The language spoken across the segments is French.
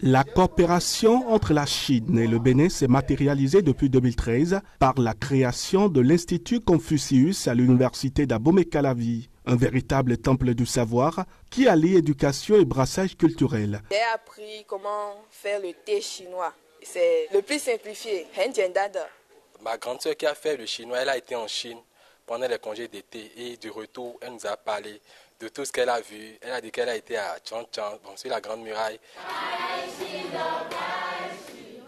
La coopération entre la Chine et le Bénin s'est matérialisée depuis 2013 par la création de l'Institut Confucius à l'université d'Abomey-Calavi, un véritable temple du savoir qui allie éducation et brassage culturel. J'ai appris comment faire le thé chinois. C'est le plus simplifié, Ma grande soeur qui a fait le chinois, elle a été en Chine pendant les congés d'été et du retour, elle nous a parlé de tout ce qu'elle a vu. Elle a dit qu'elle a été à Chang Chang, bon, sur la Grande Muraille.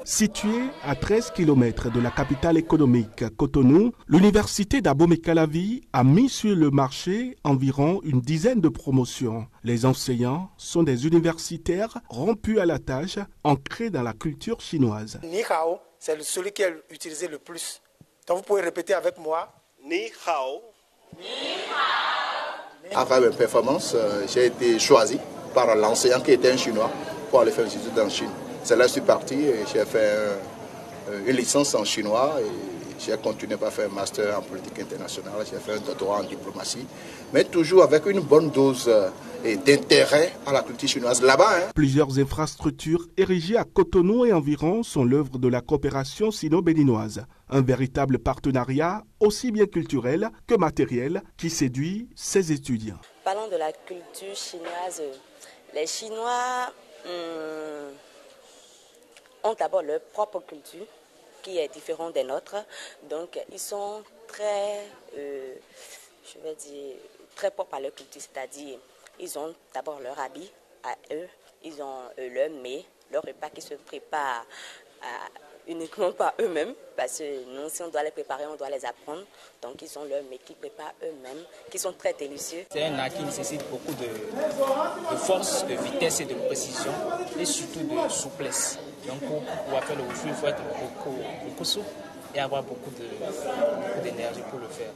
Située à 13 km de la capitale économique Cotonou, l'université d'Abomey-Calavi a mis sur le marché environ une dizaine de promotions. Les enseignants sont des universitaires rompus à la tâche, ancrés dans la culture chinoise. Ni hao, c'est celui qui est utilisé le plus. Donc vous pouvez répéter avec moi. Ni hao. Ni hao. Après mes performances, euh, j'ai été choisi par l'enseignant qui était un chinois pour aller faire des études en Chine. C'est là que je suis parti et j'ai fait euh, une licence en chinois j'ai continué par faire un master en politique internationale, j'ai fait un doctorat en diplomatie, mais toujours avec une bonne dose euh, d'intérêt à la culture chinoise là-bas. Hein. Plusieurs infrastructures érigées à Cotonou et environ sont l'œuvre de la coopération sino-béninoise. Un véritable partenariat aussi bien culturel que matériel qui séduit ses étudiants. Parlons de la culture chinoise. Les Chinois... Hmm, ont d'abord leur propre culture qui est différente des nôtres. Donc, ils sont très, euh, je vais dire, très propres à leur culture, c'est-à-dire, ils ont d'abord leur habit à eux, ils ont euh, leur mets, leur repas qui se prépare uniquement par eux-mêmes, parce que nous, si on doit les préparer, on doit les apprendre. Donc, ils ont leur mets qu'ils préparent eux-mêmes, qui sont très délicieux. C'est un art qui nécessite beaucoup de, force, de vitesse et de précision, et surtout de souplesse. Donc, pour pouvoir faire le wushu, il faut être beaucoup, beaucoup souple et avoir beaucoup d'énergie pour le faire.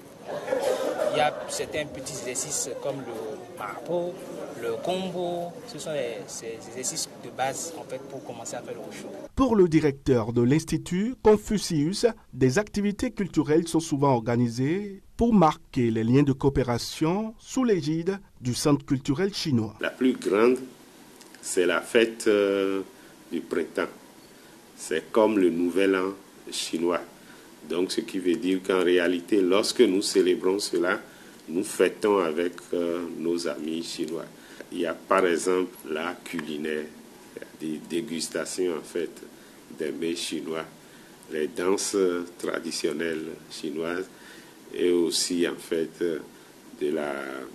Il y a certains petits exercices comme le marpeau, le combo, ce sont ces exercices de base en fait pour commencer à faire le wushu. Pour le directeur de l'Institut Confucius, des activités culturelles sont souvent organisées pour marquer les liens de coopération sous l'égide du Centre culturel chinois. La plus grande, c'est la fête euh, du printemps. C'est comme le nouvel an chinois. Donc, ce qui veut dire qu'en réalité, lorsque nous célébrons cela, nous fêtons avec euh, nos amis chinois. Il y a par exemple la culinaire, des dégustations en fait des mets chinois, les danses traditionnelles chinoises et aussi en fait de la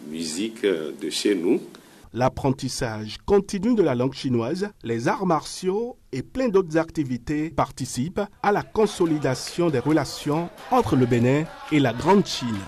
musique de chez nous. L'apprentissage continu de la langue chinoise, les arts martiaux et plein d'autres activités participent à la consolidation des relations entre le Bénin et la Grande Chine.